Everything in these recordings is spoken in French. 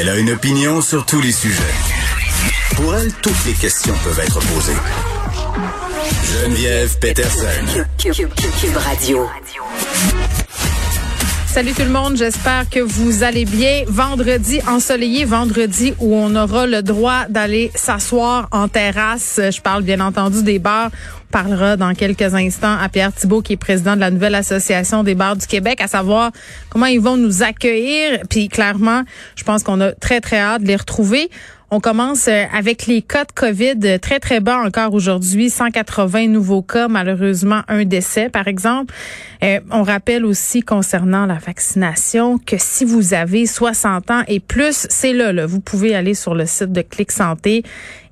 Elle a une opinion sur tous les sujets. Pour elle, toutes les questions peuvent être posées. Geneviève Peterson. Cube Radio. Salut tout le monde, j'espère que vous allez bien. Vendredi ensoleillé, vendredi où on aura le droit d'aller s'asseoir en terrasse. Je parle bien entendu des bars. Parlera dans quelques instants à Pierre Thibault qui est président de la nouvelle association des bars du Québec, à savoir comment ils vont nous accueillir. Puis clairement, je pense qu'on a très très hâte de les retrouver. On commence euh, avec les cas de COVID euh, très, très bas encore aujourd'hui. 180 nouveaux cas, malheureusement un décès, par exemple. Euh, on rappelle aussi concernant la vaccination que si vous avez 60 ans et plus, c'est là, là, vous pouvez aller sur le site de Clic Santé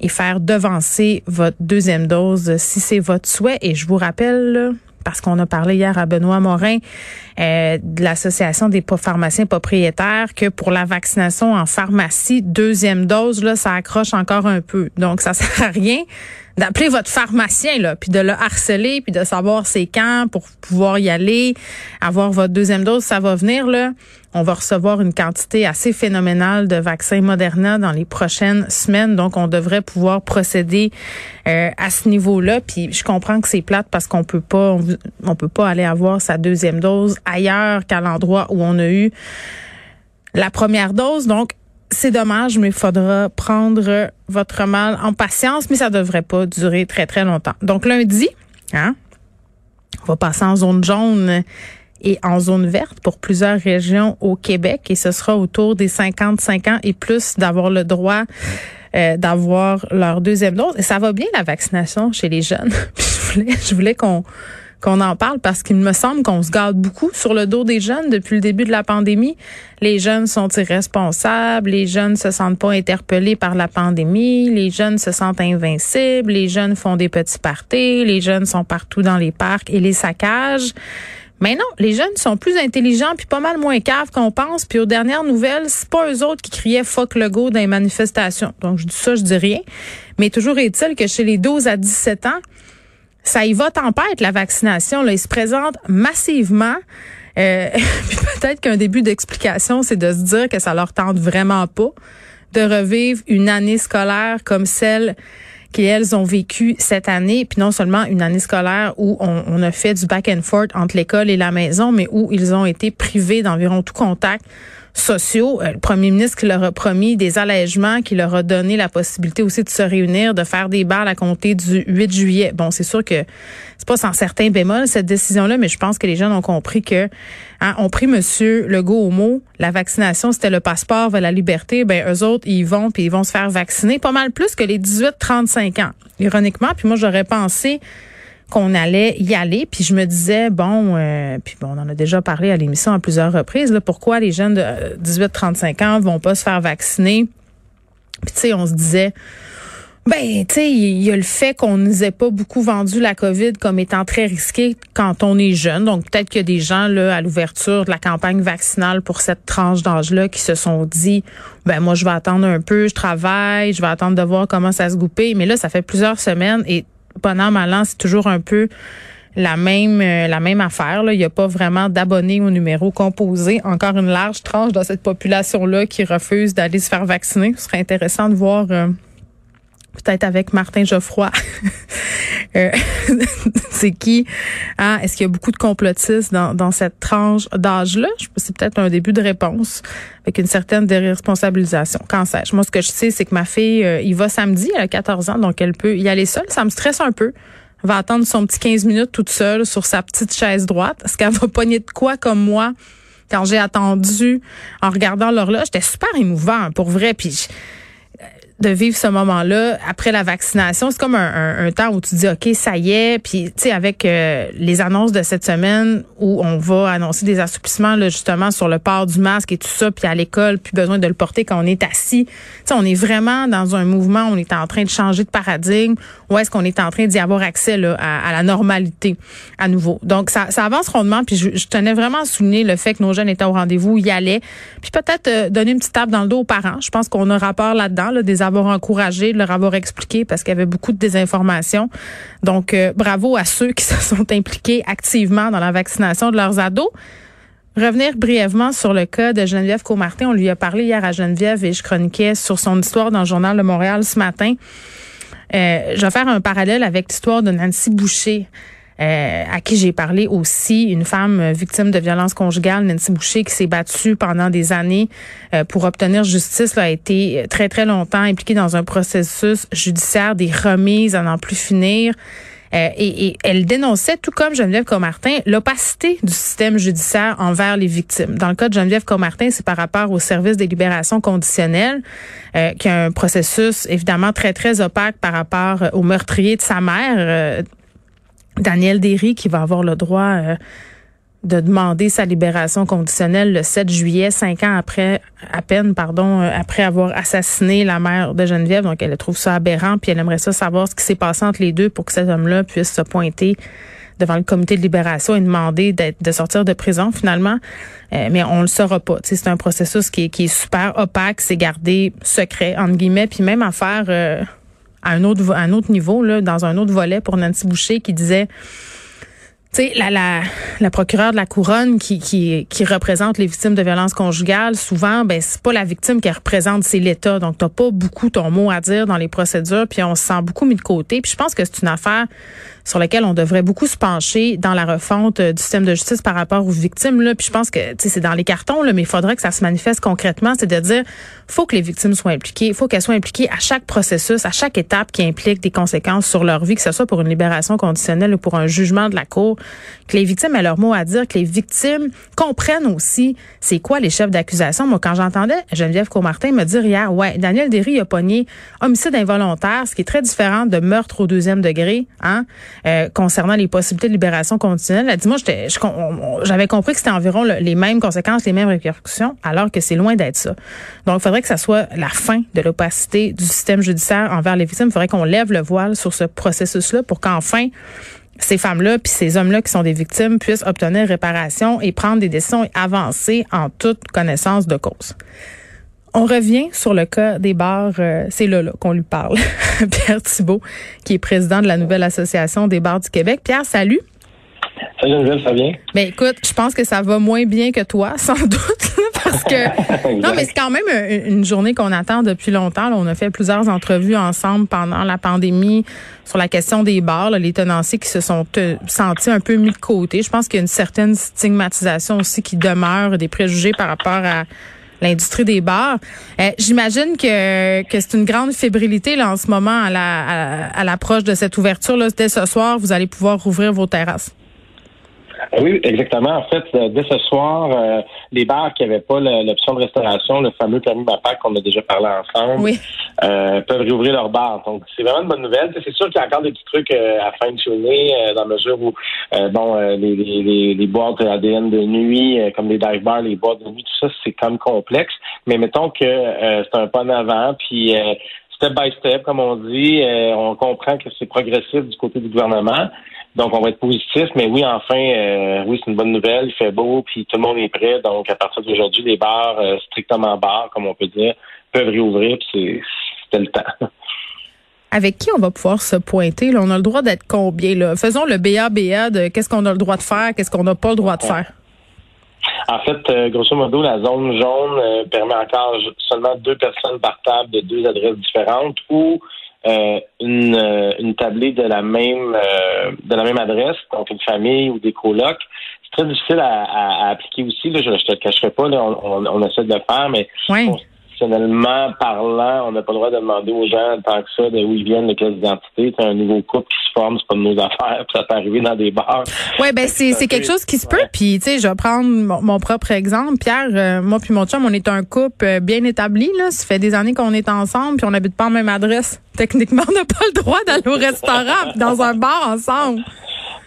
et faire devancer votre deuxième dose si c'est votre souhait. Et je vous rappelle, parce qu'on a parlé hier à Benoît Morin euh, de l'Association des pharmaciens propriétaires que pour la vaccination en pharmacie, deuxième dose, là, ça accroche encore un peu. Donc, ça sert à rien d'appeler votre pharmacien là, puis de le harceler, puis de savoir c'est quand pour pouvoir y aller, avoir votre deuxième dose, ça va venir là. On va recevoir une quantité assez phénoménale de vaccins Moderna dans les prochaines semaines, donc on devrait pouvoir procéder euh, à ce niveau-là. Puis je comprends que c'est plate parce qu'on peut pas, on, on peut pas aller avoir sa deuxième dose ailleurs qu'à l'endroit où on a eu la première dose. Donc c'est dommage, mais il faudra prendre votre mal en patience, mais ça devrait pas durer très, très longtemps. Donc, lundi, hein, on va passer en zone jaune et en zone verte pour plusieurs régions au Québec et ce sera autour des 55 ans et plus d'avoir le droit euh, d'avoir leur deuxième dose. Et ça va bien la vaccination chez les jeunes. je voulais, je voulais qu'on qu'on en parle parce qu'il me semble qu'on se garde beaucoup sur le dos des jeunes depuis le début de la pandémie. Les jeunes sont irresponsables, les jeunes se sentent pas interpellés par la pandémie, les jeunes se sentent invincibles, les jeunes font des petits parties, les jeunes sont partout dans les parcs et les saccages. Mais non, les jeunes sont plus intelligents puis pas mal moins caves qu'on pense. Puis aux dernières nouvelles, c'est pas eux autres qui criaient fuck le go dans les manifestations. Donc je dis ça, je dis rien. Mais toujours est-il que chez les 12 à 17 ans, ça y va tempête, la vaccination. Là. Ils se présentent massivement. Euh, peut-être qu'un début d'explication, c'est de se dire que ça leur tente vraiment pas de revivre une année scolaire comme celle qu'elles ont vécu cette année, puis non seulement une année scolaire où on a fait du back and forth entre l'école et la maison, mais où ils ont été privés d'environ tout contact sociaux. Euh, le premier ministre qui leur a promis des allègements, qui leur a donné la possibilité aussi de se réunir, de faire des balles à compter du 8 juillet. Bon, c'est sûr que c'est pas sans certains bémols cette décision-là, mais je pense que les jeunes ont compris que hein, ont pris Monsieur Legault au mot. La vaccination, c'était le passeport vers la liberté. Ben eux autres, ils vont puis ils vont se faire vacciner pas mal plus que les 18-35 ans. Ironiquement, puis moi j'aurais pensé qu'on allait y aller. Puis je me disais, bon, euh, puis bon, on en a déjà parlé à l'émission à plusieurs reprises, là, pourquoi les jeunes de 18-35 ans vont pas se faire vacciner? Puis tu sais, on se disait, ben, tu sais, il y a le fait qu'on nous ait pas beaucoup vendu la COVID comme étant très risqué quand on est jeune. Donc, peut-être qu'il y a des gens, là, à l'ouverture de la campagne vaccinale pour cette tranche d'âge-là qui se sont dit, ben, moi, je vais attendre un peu, je travaille, je vais attendre de voir comment ça se goupille. Mais là, ça fait plusieurs semaines et pendant mal c'est toujours un peu la même euh, la même affaire. Là. Il n'y a pas vraiment d'abonnés au numéro composé. Encore une large tranche dans cette population-là qui refuse d'aller se faire vacciner. Ce serait intéressant de voir euh, peut-être avec Martin Geoffroy. euh, c'est qui? Hein? Est-ce qu'il y a beaucoup de complotistes dans, cette tranche d'âge-là? C'est peut-être un début de réponse avec une certaine déresponsabilisation. Quand sais-je? Moi, ce que je sais, c'est que ma fille, euh, il va samedi, elle a 14 ans, donc elle peut y aller seule. Ça me stresse un peu. Va attendre son petit 15 minutes toute seule sur sa petite chaise droite. Est-ce qu'elle va pogner de quoi comme moi? Quand j'ai attendu en regardant l'horloge, c'était super émouvant pour vrai. Puis de vivre ce moment-là après la vaccination. C'est comme un, un, temps où tu dis, OK, ça y est. Puis, tu sais, avec euh, les annonces de cette semaine où on va annoncer des assouplissements, là, justement, sur le port du masque et tout ça, puis à l'école, plus besoin de le porter quand on est assis. Tu sais, on est vraiment dans un mouvement, on est en train de changer de paradigme, ou est-ce qu'on est en train d'y avoir accès là, à, la normalité à nouveau. Donc, ça, ça avance rondement, puis je, tenais vraiment à souligner le fait que nos jeunes étaient au rendez-vous, y allaient, puis peut-être euh, donner une petite tape dans le dos aux parents. Je pense qu'on a rapport là-dedans, là, avoir encouragé, de leur avoir expliqué parce qu'il y avait beaucoup de désinformation. Donc, euh, bravo à ceux qui se sont impliqués activement dans la vaccination de leurs ados. Revenir brièvement sur le cas de Geneviève Comartin. On lui a parlé hier à Geneviève et je chroniquais sur son histoire dans le journal de Montréal ce matin. Euh, je vais faire un parallèle avec l'histoire de Nancy Boucher. Euh, à qui j'ai parlé aussi, une femme euh, victime de violence conjugale, Nancy Boucher, qui s'est battue pendant des années euh, pour obtenir justice, là, a été très, très longtemps impliquée dans un processus judiciaire, des remises à n'en plus finir. et, elle dénonçait, tout comme Geneviève Comartin, l'opacité du système judiciaire envers les victimes. Dans le cas de Geneviève Comartin, c'est par rapport au service des libérations conditionnelles, qui a un processus évidemment très, très opaque par rapport au meurtrier de sa mère, Daniel Derry qui va avoir le droit euh, de demander sa libération conditionnelle le 7 juillet, cinq ans après, à peine, pardon, euh, après avoir assassiné la mère de Geneviève. Donc, elle trouve ça aberrant, puis elle aimerait ça savoir ce qui s'est passé entre les deux pour que cet homme-là puisse se pointer devant le comité de libération et demander de sortir de prison finalement. Euh, mais on le saura pas. C'est un processus qui est, qui est super opaque, c'est gardé secret entre guillemets, puis même à faire à un autre, un autre niveau, là, dans un autre volet pour Nancy Boucher qui disait tu sais, la, la, la procureure de la couronne qui, qui, qui représente les victimes de violences conjugales, souvent, ben c'est pas la victime qu'elle représente, c'est l'État. Donc, t'as pas beaucoup ton mot à dire dans les procédures, puis on se sent beaucoup mis de côté. Puis je pense que c'est une affaire sur laquelle on devrait beaucoup se pencher dans la refonte euh, du système de justice par rapport aux victimes. Là. Puis je pense que c'est dans les cartons, là, mais il faudrait que ça se manifeste concrètement, c'est de dire faut que les victimes soient impliquées, faut qu'elles soient impliquées à chaque processus, à chaque étape qui implique des conséquences sur leur vie, que ce soit pour une libération conditionnelle ou pour un jugement de la cour, que les victimes aient leur mot à dire, que les victimes comprennent aussi c'est quoi les chefs d'accusation. Moi, quand j'entendais Geneviève Comartin me dire hier, ouais, Daniel Derry a pogné homicide involontaire, ce qui est très différent de meurtre au deuxième degré, hein, euh, concernant les possibilités de libération conditionnelle. Elle dit, moi, j'avais compris que c'était environ les mêmes conséquences, les mêmes répercussions, alors que c'est loin d'être ça. Donc, il faudrait que ça soit la fin de l'opacité du système judiciaire envers les victimes. Il faudrait qu'on lève le voile sur ce processus-là pour qu'enfin, ces femmes-là puis ces hommes-là qui sont des victimes puissent obtenir réparation et prendre des décisions et avancer en toute connaissance de cause. On revient sur le cas des bars, euh, c'est là, là qu'on lui parle. Pierre Thibault, qui est président de la nouvelle association des bars du Québec. Pierre, salut. Salut Geneviève, ça vient? Ben écoute, je pense que ça va moins bien que toi, sans doute, parce que non, mais c'est quand même une, journée qu'on attend depuis longtemps. On a fait plusieurs entrevues ensemble pendant la pandémie sur la question des bars, les tenanciers qui se sont euh, sentis un peu mis de côté. Je pense qu'il y a une certaine stigmatisation aussi qui demeure, des préjugés par rapport à l'industrie des bars. Euh, j'imagine que, que c'est une grande fébrilité là en ce moment à la à, l'approche de cette ouverture. Là. Dès ce soir, vous allez pouvoir rouvrir vos terrasses. Oui, exactement. En fait, euh, dès ce soir, euh, les bars qui n'avaient pas l'option de restauration, le fameux permis MAPAC qu'on a déjà parlé ensemble, euh, peuvent réouvrir leurs bars. Donc, c'est vraiment une bonne nouvelle. C'est sûr qu'il y a encore des petits trucs à fin de journée, dans la mesure où, bon, les, les, les, boîtes ADN de nuit, comme les dive bars, les boîtes de nuit, tout ça, c'est comme complexe. Mais mettons que c'est un pas en avant, puis step by step, comme on dit, on comprend que c'est progressif du côté du gouvernement. Donc, on va être positif, mais oui, enfin, euh, oui, c'est une bonne nouvelle. Il fait beau, puis tout le monde est prêt. Donc, à partir d'aujourd'hui, les bars, euh, strictement bars, comme on peut dire, peuvent réouvrir, puis c'était le temps. Avec qui on va pouvoir se pointer? Là? On a le droit d'être combien? Là? Faisons le BABA de qu'est-ce qu'on a le droit de faire, qu'est-ce qu'on n'a pas le droit de faire. En fait, euh, grosso modo, la zone jaune permet encore seulement deux personnes par table de deux adresses différentes ou euh, une, euh, une tablée de la même euh, de la même adresse, donc une famille ou des colocs. C'est très difficile à, à, appliquer aussi. Là, je ne te le cacherai pas, là, on, on, essaie de le faire, mais constitutionnellement parlant, on n'a pas le droit de demander aux gens tant que ça de où ils viennent, de quelle identité. C'est un nouveau couple qui se forme, c'est pas de nos affaires, puis ça peut arriver dans des bars. Ouais, ben c'est c'est quelque chose qui se peut. Puis tu sais, je vais prendre mon, propre exemple. Pierre, euh, moi puis mon chum, on est un couple euh, bien établi là. Ça fait des années qu'on est ensemble, puis on n'habite pas en même adresse. Techniquement, on n'a pas le droit d'aller au restaurant, dans un bar ensemble.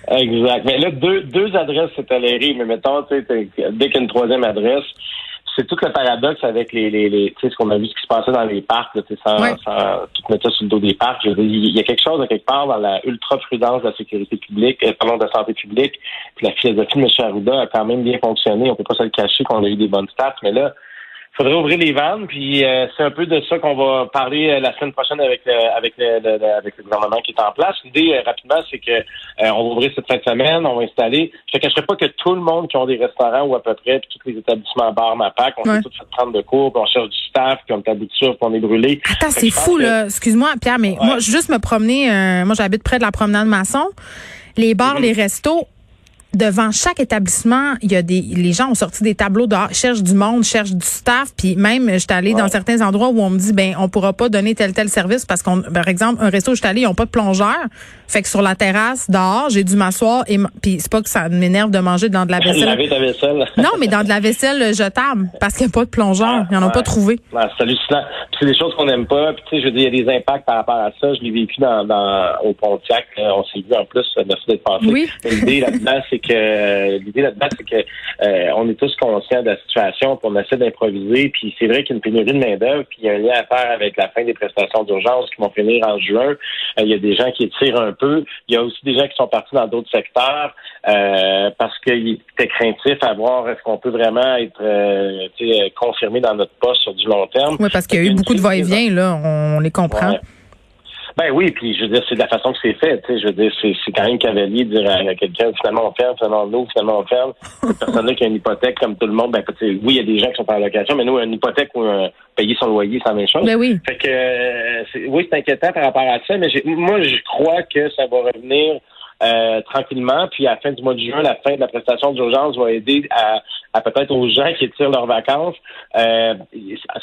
Exact. Mais là, deux, deux adresses, c'est toléré. Mais mettons, tu sais, dès qu'il y a une troisième adresse, c'est tout le paradoxe avec les, les, les tu sais, ce qu'on a vu ce qui se passait dans les parcs, là, sans, sans tout mettre ça sur le dos des parcs. il y a quelque chose, quelque part, dans la ultra-prudence de la sécurité publique, euh, pardon, de la santé publique, puis la philosophie de M. Arruda a quand même bien fonctionné. On peut pas se le cacher qu'on a eu des bonnes stats, mais là, faudrait ouvrir les vannes, puis euh, c'est un peu de ça qu'on va parler euh, la semaine prochaine avec le, avec le, avec le gouvernement qui est en place. L'idée, euh, rapidement, c'est que on va ouvrir cette fin de semaine, on va installer. Je ne cacherai pas que tout le monde qui ont des restaurants ou à peu près, puis tous les établissements bar, MAPAC, on s'est tous fait prendre de cours, puis on cherche du staff, puis on est à bout de puis on est brûlé. Attends, c'est fou, là. Excuse-moi, Pierre, mais moi, juste me promener, moi, j'habite près de la promenade Masson. Les bars, mm-hmm. les restos, devant chaque établissement, il y a des les gens ont sorti des tableaux dehors, cherchent du monde, cherchent du staff, puis même j'étais allée dans certains endroits où on me dit ben on pourra pas donner tel tel service parce qu'on par exemple un resto où j'étais allée, ils ont pas de plongeur. Fait que sur la terrasse dehors, j'ai dû m'asseoir et puis c'est pas que ça m'énerve de manger dans de la vaisselle. vaisselle. non, mais dans de la vaisselle jetable parce qu'il n'y a pas de plongeur, ils en ont pas trouvé. c'est hallucinant. C'est des choses qu'on n'aime pas, puis tu sais je veux dire il y a des impacts par rapport à ça, je l'ai vécu dans, dans au Pontiac, on s'est vu en plus merci d'être passé. Oui. L'idée là-dedans c'est que euh, l'idée là-dedans, c'est que euh, on est tous conscients de la situation, puis on essaie d'improviser. Puis c'est vrai qu'il y a une pénurie de main d'œuvre, puis il y a un lien à faire avec la fin des prestations d'urgence qui vont finir en juin. Euh, il y a des gens qui étirent un peu. Il y a aussi des gens qui sont partis dans d'autres secteurs parce qu'ils étaient craintifs à voir est-ce qu'on peut vraiment être confirmé dans notre poste sur du long terme. Oui, parce qu'il y a eu beaucoup de va-et-vient, là. On les comprend. Ben oui, puis je veux dire, c'est de la façon que c'est fait. Tu sais, je veux dire, c'est, c'est quand même cavalier de dire à quelqu'un finalement on ferme, finalement on ouvre, finalement on ferme. Cette personne-là qui a une hypothèque comme tout le monde, ben oui, il y a des gens qui sont en location, mais nous, une hypothèque ou un, payer son loyer, c'est la même chose. Ben oui. Fait que euh, oui, c'est inquiétant par rapport à ça, mais moi je crois que ça va revenir euh, tranquillement. Puis à la fin du mois de juin, la fin de la prestation d'urgence va aider à, à peut-être aux gens qui tirent leurs vacances. Euh,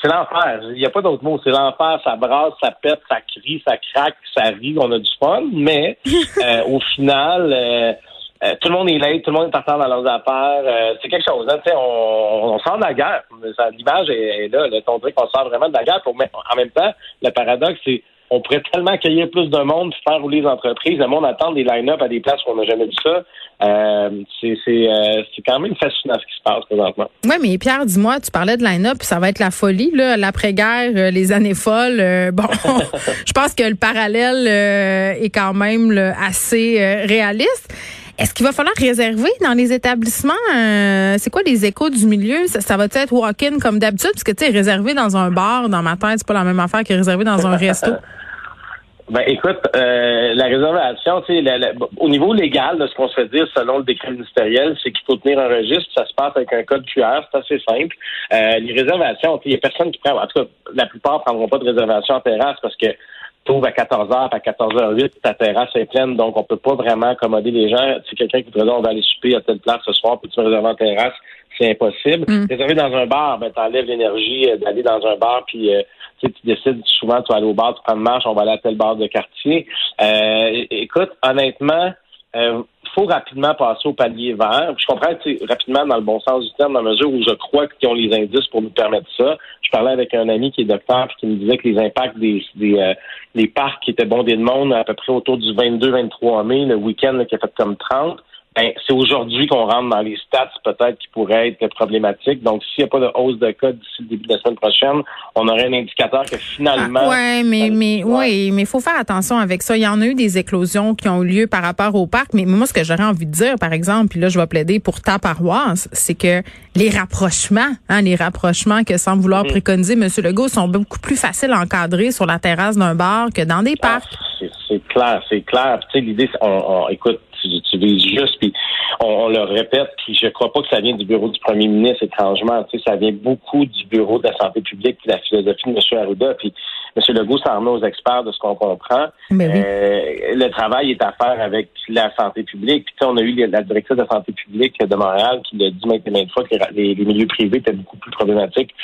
c'est l'enfer. Il n'y a pas d'autre mot. C'est l'enfer. Ça brasse, ça pète, ça crie, ça craque, ça rit. On a du fun. Mais euh, au final, euh, tout le monde est là, tout le monde est partant dans leurs affaires. c'est quelque chose. Hein, on, on sort de la guerre. L'image est, là. On dirait qu'on sort vraiment de la guerre. mais en même temps, le paradoxe, c'est on pourrait tellement accueillir plus de monde, faire rouler les entreprises. Le monde attend des line-up à des places où on n'a jamais vu ça. Euh, c'est euh, quand même fascinant ce qui se passe présentement. Oui, mais Pierre, dis-moi, tu parlais de line-up, ça va être la folie, là, l'après-guerre, euh, les années folles. bon, je pense que le parallèle est quand même assez réaliste. Est-ce qu'il va falloir réserver dans les établissements? c'est quoi les échos du milieu? Ça, va être walk-in comme d'habitude? Parce que, tu sais, réservé dans un bar, dans ma tête, c'est pas la même affaire que réservé dans un resto. Ben écoute, euh, la réservation, tu sais, au niveau légal de ce qu'on se fait dire selon le décret ministériel, c'est qu'il faut tenir un registre, ça se passe avec un code QR, c'est assez simple. Euh, les réservations, il y a personne qui prend, en tout cas, la plupart prendront pas de réservation en terrasse parce que trouve à 14h, à 14h08, ta terrasse est pleine, donc on peut pas vraiment accommoder les gens. Si quelqu'un qui voudrait dire on va aller souper à telle place ce soir, peux-tu me réserver en terrasse? C'est impossible. Mm. Réserver dans un bar, ben t'enlèves l'énergie euh, d'aller dans un bar puis euh, tu décides souvent, tu vas aller au bar, tu prends une marche, on va aller à tel bar de quartier. Euh, écoute, honnêtement, euh, faut rapidement passer au palier vert. Je comprends que rapidement dans le bon sens du terme, dans la mesure où je crois qu'ils ont les indices pour nous permettre ça. Je parlais avec un ami qui est docteur et qui me disait que les impacts des, des, euh, parcs qui étaient bondés de monde à peu près autour du 22-23 mai, le week-end qui a fait comme 30, ben, c'est aujourd'hui qu'on rentre dans les stats peut-être qui pourraient être problématiques. Donc, s'il n'y a pas de hausse de cas d'ici le début de la semaine prochaine, on aurait un indicateur que finalement. Ah, ouais, mais mais oui, mais il faut faire attention avec ça. Il y en a eu des éclosions qui ont eu lieu par rapport au parc, mais moi, ce que j'aurais envie de dire, par exemple, puis là, je vais plaider pour ta paroisse, c'est que les rapprochements, hein, les rapprochements que sans vouloir mm. préconiser M. Legault sont beaucoup plus faciles à encadrer sur la terrasse d'un bar que dans des ah, parcs. c'est clair, c'est clair. Tu sais, l'idée, on, on, écoute, tu, vises juste, puis on, le répète, puis je crois pas que ça vient du bureau du premier ministre, étrangement, tu sais, ça vient beaucoup du bureau de la santé publique, puis la philosophie de M. Arruda, puis M. Legault s'en remet aux experts de ce qu'on comprend. Euh, le travail est à faire avec la santé publique, puis on a eu la directrice de la santé publique de Montréal qui l'a dit maintes et maintes fois que les, milieux privés étaient beaucoup plus problématiques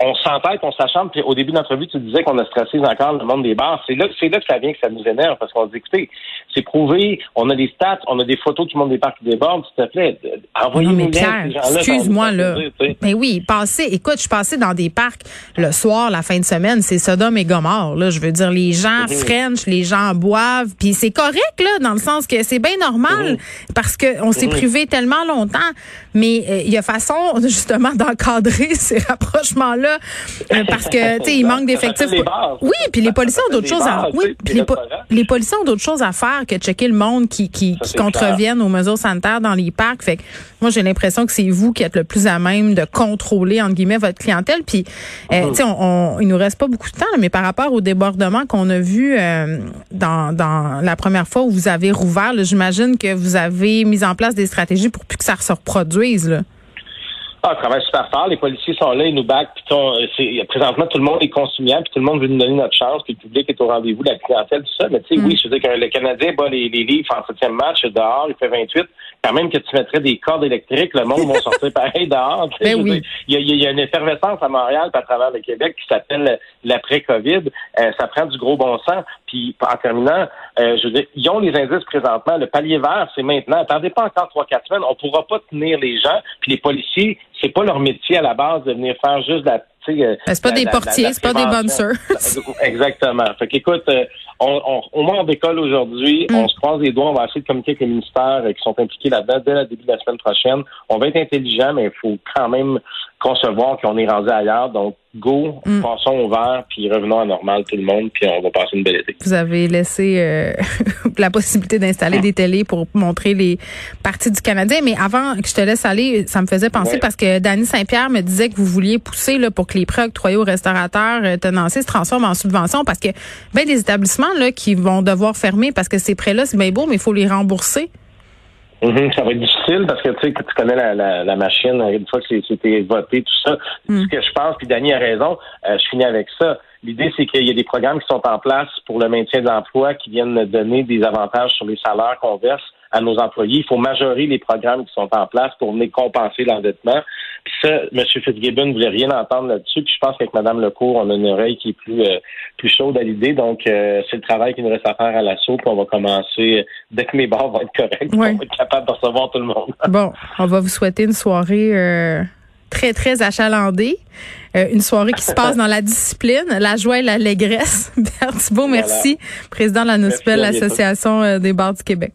on s'entête, on s'acharne, puis au début de l'entrevue, tu disais qu'on a stressé encore le monde des bars. C'est là, c'est là que ça vient que ça nous énerve, parce qu'on dit, écoutez, c'est prouvé, on a des stats, on a des photos du monde des parcs qui déborde, s'il te plaît, envoyez-nous ces gens-là. Excuse-moi, là. Mais oui, passer, écoute, je suis passé dans des parcs le soir, la fin de semaine, c'est Sodome et Gomorre, là. Je veux dire, les gens mm French, les gens boivent, puis c'est correct, là, dans le sens que c'est bien normal, mhm. parce qu'on s'est mhm. privé tellement longtemps, mais euh, il y a façon, justement, d'encadrer ces rapprochements-là, euh, parce que, tu sais, il manque d'effectifs. Oui, puis les policiers ont d'autres choses à, oui, les, les, policiers ont d'autres choses à faire que checker le monde qui, qui, qui contreviennent aux mesures sanitaires dans les parcs. Fait que moi, j'ai l'impression que c'est vous qui êtes le plus à même de contrôler, entre guillemets, votre clientèle. Puis, euh, mhm. tu sais, on, il nous reste pas beaucoup de temps, mais par rapport au débordement qu'on a vu dans, dans la première fois où vous avez rouvert, j'imagine que vous avez mis en place des stratégies pour plus que ça se reproduise. Là. Ah, on travaille super fort. Les policiers sont là, ils nous battent. Puis présentement, tout le monde est consumant, puis tout le monde veut nous donner notre chance, puis le public est au rendez-vous, la clientèle, tout ça. Mais tu sais, oui, mm. je veux dire que le Canadien bat les, les livres en septième match dehors, il fait 28. Quand même que tu mettrais des cordes électriques, le monde va sortir pareil dehors. Ben oui. il, y a, une effervescence à Montréal, à travers le Québec, qui s'appelle l'après-COVID. Euh, ça prend du gros bon sens. Puis en terminant, euh, je veux dire, ils ont les indices présentement. Le palier vert, c'est maintenant. Attendez pas encore trois, quatre semaines. On pourra pas tenir les gens. Puis les policiers, c'est pas leur métier à la base de venir faire juste la euh, c'est pas des portiers, c'est pas des bonnes. Exactement. Fait qu'écoute, euh, on, on, au moins on décolle aujourd'hui, mm. on se croise les doigts, on va essayer de communiquer avec les ministères qui sont impliqués là-dedans dès le début de la semaine prochaine. On va être intelligent, mais il faut quand même concevoir qu'on est rendu ailleurs. Donc, go, mm. passons au vert, puis revenons à normal tout le monde, puis on va passer une belle été. Vous avez laissé euh, la possibilité d'installer des télés pour montrer les parties du Canadien, mais avant que je te laisse aller, ça me faisait penser parce que Danny Saint-Pierre me disait que vous vouliez pousser là, pour que les prêts octroyés aux restaurateurs euh, tenanciers se transforment en subvention parce que ben des établissements là qui vont devoir fermer parce que ces prêts-là, c'est bien beau, mais il faut les rembourser. Mhm, ça va être difficile parce que tu sais que tu connais la, la, la machine une fois que c'était voté tout ça. Mm. Ce que je pense, puis Dany a raison, euh, je finis avec ça. L'idée, c'est qu'il y a des programmes qui sont en place pour le maintien de l'emploi qui viennent donner des avantages sur les salaires qu'on verse à nos employés. Il faut majorer les programmes qui sont en place pour venir compenser l'endettement. Puis ça, M. Fitzgibbon ne voulait rien entendre là-dessus. Puis je pense qu'avec Mme Lecourt, on a une oreille qui est plus euh, plus chaude à l'idée. Donc, euh, c'est le travail qui nous reste à faire à l'assaut. Puis on va commencer, dès que mes barres vont être corrects, on va être capable de recevoir tout le monde. bon, on va vous souhaiter une soirée euh, très, très achalandée. une soirée qui se passe dans la discipline, la joie et l'allégresse. Bert Thibault, merci. Président de la NOSPEL, l'Association des bars du Québec.